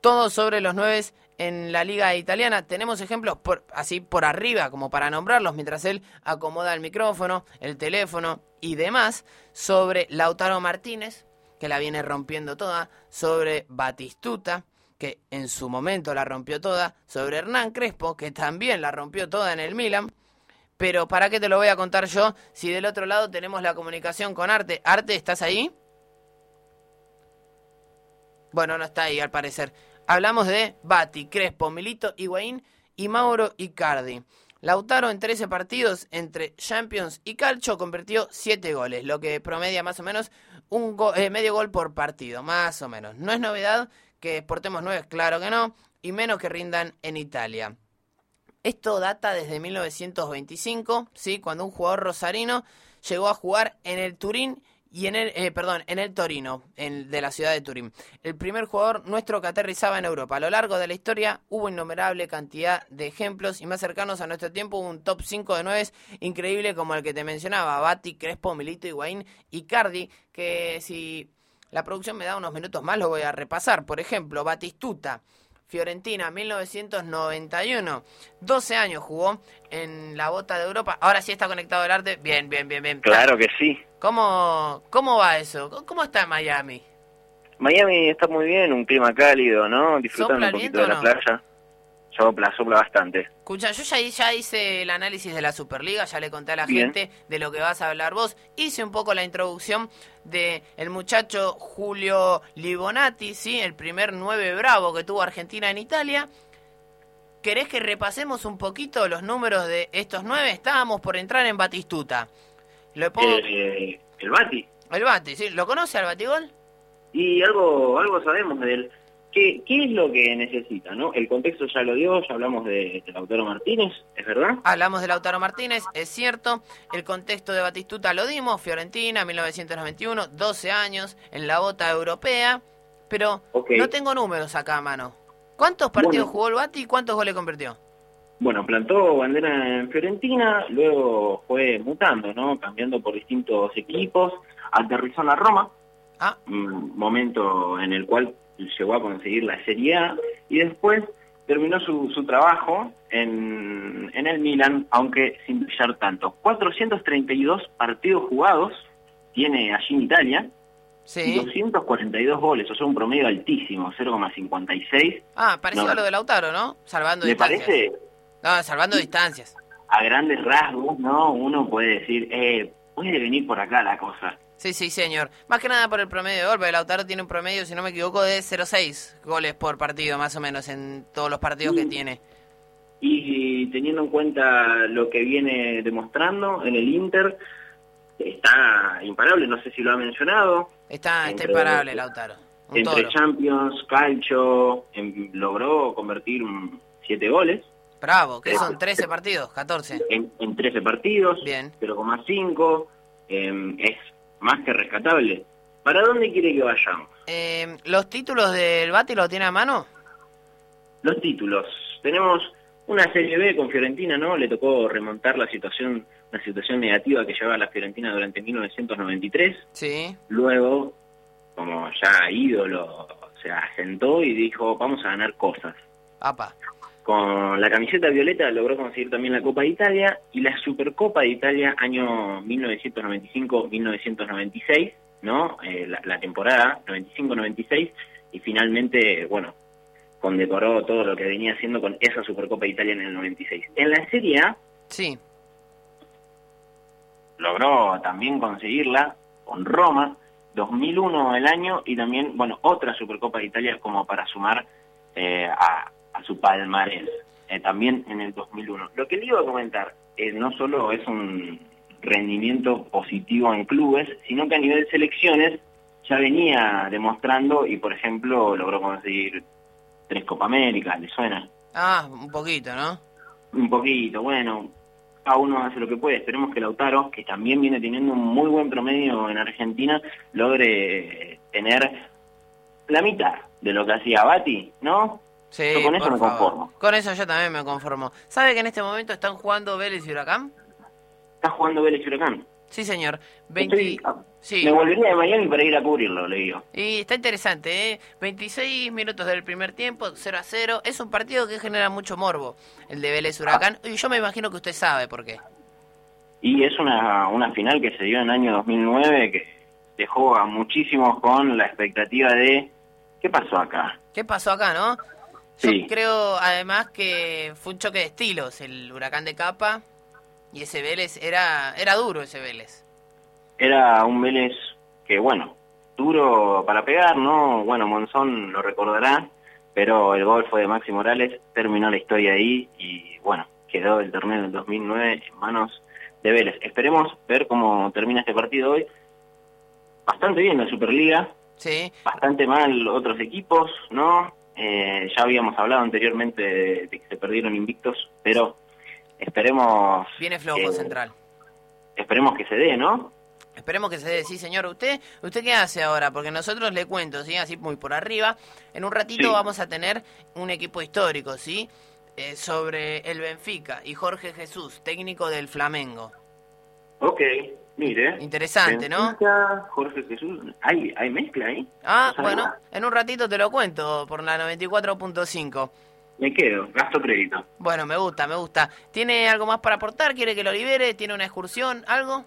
todo sobre los nueve en la liga italiana. Tenemos ejemplos por, así por arriba, como para nombrarlos, mientras él acomoda el micrófono, el teléfono y demás, sobre Lautaro Martínez, que la viene rompiendo toda, sobre Batistuta, que en su momento la rompió toda, sobre Hernán Crespo, que también la rompió toda en el Milan. Pero ¿para qué te lo voy a contar yo si del otro lado tenemos la comunicación con Arte? Arte, ¿estás ahí? Bueno, no está ahí al parecer. Hablamos de Bati, Crespo, Milito, Higuaín y Mauro Icardi. Lautaro en 13 partidos entre Champions y Calcio convirtió 7 goles, lo que promedia más o menos un eh, medio gol por partido, más o menos. No es novedad que exportemos 9, claro que no, y menos que rindan en Italia. Esto data desde 1925, ¿sí? cuando un jugador rosarino llegó a jugar en el Turín y en el, eh, perdón, en el Torino, en, de la ciudad de Turín. El primer jugador nuestro que aterrizaba en Europa. A lo largo de la historia hubo innumerable cantidad de ejemplos y más cercanos a nuestro tiempo un top 5 de 9 increíble como el que te mencionaba, Bati, Crespo, Milito, Higuaín y Cardi, que si la producción me da unos minutos más lo voy a repasar. Por ejemplo, Batistuta, Fiorentina, 1991. 12 años jugó en la bota de Europa. Ahora sí está conectado el arte. Bien, bien, bien, bien. Claro que sí. ¿Cómo, cómo va eso? ¿Cómo está Miami? Miami está muy bien, un clima cálido, ¿no? Disfrutando un poquito de la playa. Sopla, sopla bastante. Escucha, yo ya, ya hice el análisis de la Superliga, ya le conté a la gente de lo que vas a hablar vos. Hice un poco la introducción de el muchacho Julio Libonati, ¿sí? El primer nueve bravo que tuvo Argentina en Italia. ¿Querés que repasemos un poquito los números de estos nueve? Estábamos por entrar en Batistuta. Lo eh, el Bati. El Bati, ¿sí? ¿Lo conoce al Batigol? Y algo, algo sabemos de él. ¿Qué, ¿Qué es lo que necesita? ¿no? El contexto ya lo dio, ya hablamos de, Lautaro Martínez, ¿es verdad? Hablamos de Lautaro Martínez, es cierto. El contexto de Batistuta lo dimos, Fiorentina, 1991, 12 años, en la bota europea. Pero no tengo números acá a mano. ¿Cuántos partidos jugó el Bati y cuántos goles convirtió? Bueno, plantó bandera en Fiorentina, luego fue mutando, ¿no? Cambiando por distintos equipos, aterrizó en la Roma, ah. un momento en el cual llegó a conseguir la Serie A y después terminó su, su trabajo en, en el Milan, aunque sin brillar tanto. 432 partidos jugados tiene allí en Italia, y 242 goles, o sea, un promedio altísimo, 0,56. Ah, parecido a lo de Lautaro, ¿no? Salvando ¿Me parece? No, salvando distancias. A grandes rasgos, ¿no? Uno puede decir, eh, puede venir por acá la cosa. Sí, sí, señor. Más que nada por el promedio de gol, porque Lautaro tiene un promedio, si no me equivoco, de 0,6 goles por partido, más o menos, en todos los partidos que tiene. Y teniendo en cuenta lo que viene demostrando en el Inter, está imparable, no sé si lo ha mencionado. Está, está imparable Lautaro. entre Champions, Calcio, logró convertir 7 goles. Bravo, que son 13 partidos, 14. En, en 13 partidos, Bien. 0,5. Eh, em, es más que rescatable. ¿Para dónde quiere que vayamos? Eh, ¿Los títulos del Bati lo tiene a mano? Los títulos. Tenemos una Serie B con Fiorentina, ¿no? Le tocó remontar la situación, una situación negativa que llevaba la Fiorentina durante 1993. Sí. Luego, como ya ídolo, se asentó y dijo, vamos a ganar cosas. Apa. Con la camiseta violeta logró conseguir también la Copa de Italia y la Supercopa de Italia año 1995-1996, ¿no? Eh, la, temporada 95-96 y finalmente, bueno, condecoró todo lo que venía haciendo con esa Supercopa de Italia en el 96. En la Serie A, sí. logró también conseguirla con Roma, 2001 el año y también, bueno, otra Supercopa de Italia como para sumar eh, a a su palmarés, eh, también en el 2001. Lo que le iba a comentar eh, no solo es un rendimiento positivo en clubes, sino que a nivel de selecciones ya venía demostrando y, por ejemplo, logró conseguir tres Copa América, ¿le suena? Ah, un poquito, ¿no? Un poquito, bueno, a uno hace lo que puede. Esperemos que Lautaro, que también viene teniendo un muy buen promedio en Argentina, logre tener la mitad de lo que hacía Bati, ¿no? Sí, con eso me conformo. Con eso yo también me conformo. ¿Sabe que en este momento están jugando Vélez y Huracán? Está jugando Vélez y Huracán. Sí, señor. Me volvería de Miami para ir a cubrirlo, le digo. Y está interesante, ¿eh? 26 minutos del primer tiempo, 0 a 0. Es un partido que genera mucho morbo, el de Vélez Huracán. Y yo me imagino que usted sabe por qué. Y es una, una final que se dio en el año 2009 que dejó a muchísimos con la expectativa de ¿qué pasó acá? ¿Qué pasó acá, no? Yo creo además que fue un choque de estilos, el huracán de capa y ese Vélez era, era duro ese Vélez. Era un Vélez que, bueno, duro para pegar, ¿no? Bueno, Monzón lo recordará, pero el gol fue de Maxi Morales, terminó la historia ahí y, bueno, quedó el torneo del 2009 en manos de Vélez. Esperemos ver cómo termina este partido hoy. Bastante bien la Superliga, sí. bastante mal otros equipos, ¿no? Eh, ya habíamos hablado anteriormente de, que se perdieron invictos, pero esperemos... Viene flojo Central. Esperemos que se dé, ¿no? Esperemos que se dé, sí señor. ¿Usted usted qué hace ahora? Porque nosotros le cuento, ¿sí? Así muy por arriba. En un ratito vamos a tener un equipo histórico, ¿sí? Eh, sobre el Benfica y Jorge Jesús, técnico del Flamengo. Ok, mire. Interesante, ¿no? Jorge Jesús, ¿hay, hay mezcla ahí? Ah, bueno, en un ratito te lo cuento por la 94.5. Me quedo, gasto crédito. Bueno, me gusta, me gusta. ¿Tiene algo más para aportar? ¿Quiere que lo libere? ¿Tiene una excursión? ¿Algo?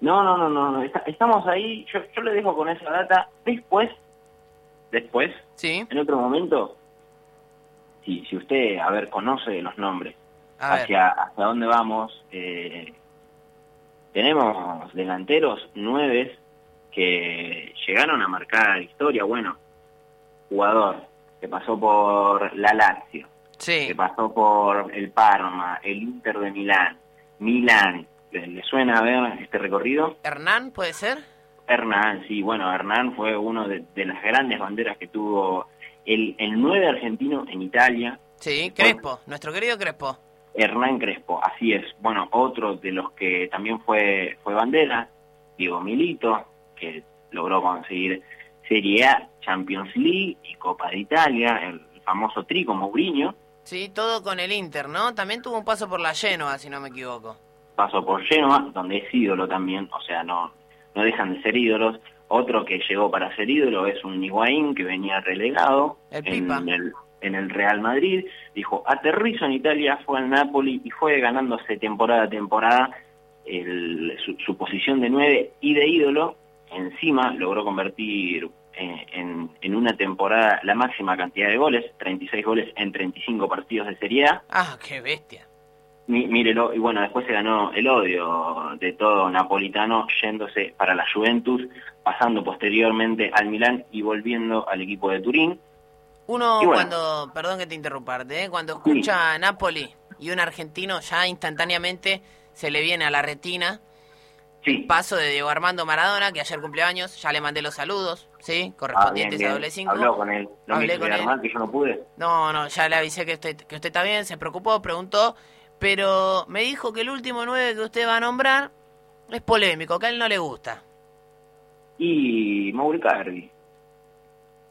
No, no, no, no. estamos ahí. Yo, yo le dejo con esa data. Después, después, sí. en otro momento, si, si usted, a ver, conoce los nombres, hacia, hacia dónde vamos, eh, tenemos delanteros nueve que llegaron a marcar historia. Bueno, jugador que pasó por la Lazio, que pasó por el Parma, el Inter de Milán, Milán. ¿Le, suena a ver este recorrido? ¿Hernán puede ser? Hernán, sí, bueno, Hernán fue uno de, las grandes banderas que tuvo el, el 9 argentino en Italia. Sí, Crespo, nuestro querido Crespo. Hernán Crespo, así es. Bueno, otro de los que también fue, fue bandera, Diego Milito, que logró conseguir Serie A, Champions League y Copa de Italia, el famoso trico Mourinho. Sí, todo con el Inter, ¿no? También tuvo un paso por la Genoa, si no me equivoco. Paso por Genoa, donde es ídolo también, o sea, no, no dejan de ser ídolos. Otro que llegó para ser ídolo es un Higuaín que venía relegado en, el, en el Real Madrid. Dijo, aterrizo en Italia, fue al Napoli y fue ganándose temporada a temporada su, su, posición de nueve y de ídolo. Encima logró convertir eh, en, una temporada la máxima cantidad de goles, 36 goles en 35 partidos de Serie A. Ah, qué bestia. mírelo, y bueno, después se ganó el odio de todo napolitano yéndose para la Juventus, pasando posteriormente al Milán y volviendo al equipo de Turín. Uno cuando, perdón que te interrumparte, ¿eh? cuando escucha a Napoli y un argentino ya instantáneamente se le viene a la retina el paso de Diego Armando Maradona, que ayer cumple años, ya le mandé los saludos, ¿sí? Correspondientes ah, a doble cinco. Habló con él. ¿No Hablé con él. que yo no pude? No, no, ya le avisé que usted, que usted está bien, se preocupó, preguntó, pero me dijo que el último nueve que usted va a nombrar es polémico, que a él no le gusta. Y Mauri Cardi.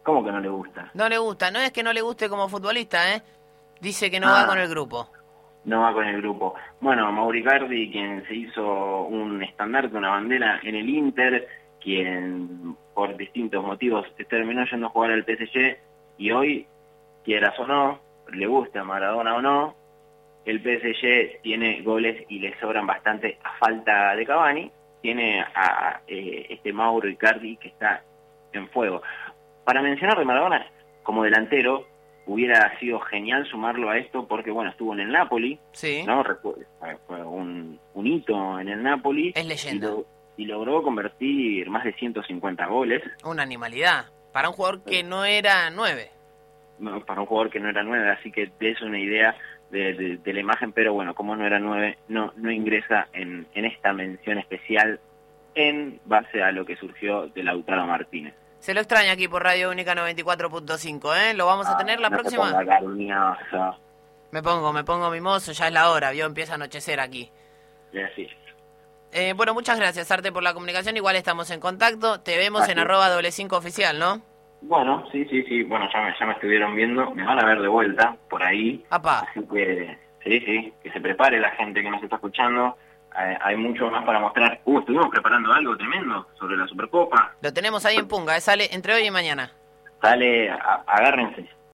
¿Cómo que no le gusta? No le gusta, no es que no le guste como futbolista, ¿eh? Dice que no va ah. con el grupo no va con el grupo. Bueno, Mauricardi, quien se hizo un estandarte, una bandera en el Inter, quien por distintos motivos terminó yendo a jugar al PSG y hoy, quieras o no, le gusta Maradona o no, el PSG tiene goles y le sobran bastante a falta de Cavani, tiene a eh, este Mauro Icardi que está en fuego. Para mencionar de Maradona, como delantero, hubiera sido genial sumarlo a esto porque, bueno, estuvo en el Napoli, sí. ¿no? Fue un, un hito en el Napoli. Es leyenda. Y, logró convertir más de 150 goles. Una animalidad. Para un jugador que no era nueve. No, para un jugador que no era nueve, así que es una idea de, la imagen, pero bueno, como no era nueve, no, no ingresa en, en esta mención especial en base a lo que surgió de Lautaro Martínez. Se lo extraña aquí por Radio Única 94.5, ¿eh? Lo vamos a tener la próxima. Me pongo, me pongo mimoso, ya es la hora, vio, empieza a anochecer aquí. Eh, bueno, muchas gracias, Arte, por la comunicación. Igual estamos en contacto. Te vemos en arroba doble cinco oficial, ¿no? Bueno, sí, sí, sí. Bueno, ya me, ya me estuvieron viendo. Me van a ver de vuelta por ahí. Apá. Así que, sí, sí, que se prepare la gente que nos está escuchando hay mucho más para mostrar. Uh, estuvimos preparando algo tremendo sobre la Supercopa. Lo tenemos ahí en Punga, ¿eh? sale entre hoy y mañana. Sale, agárrense.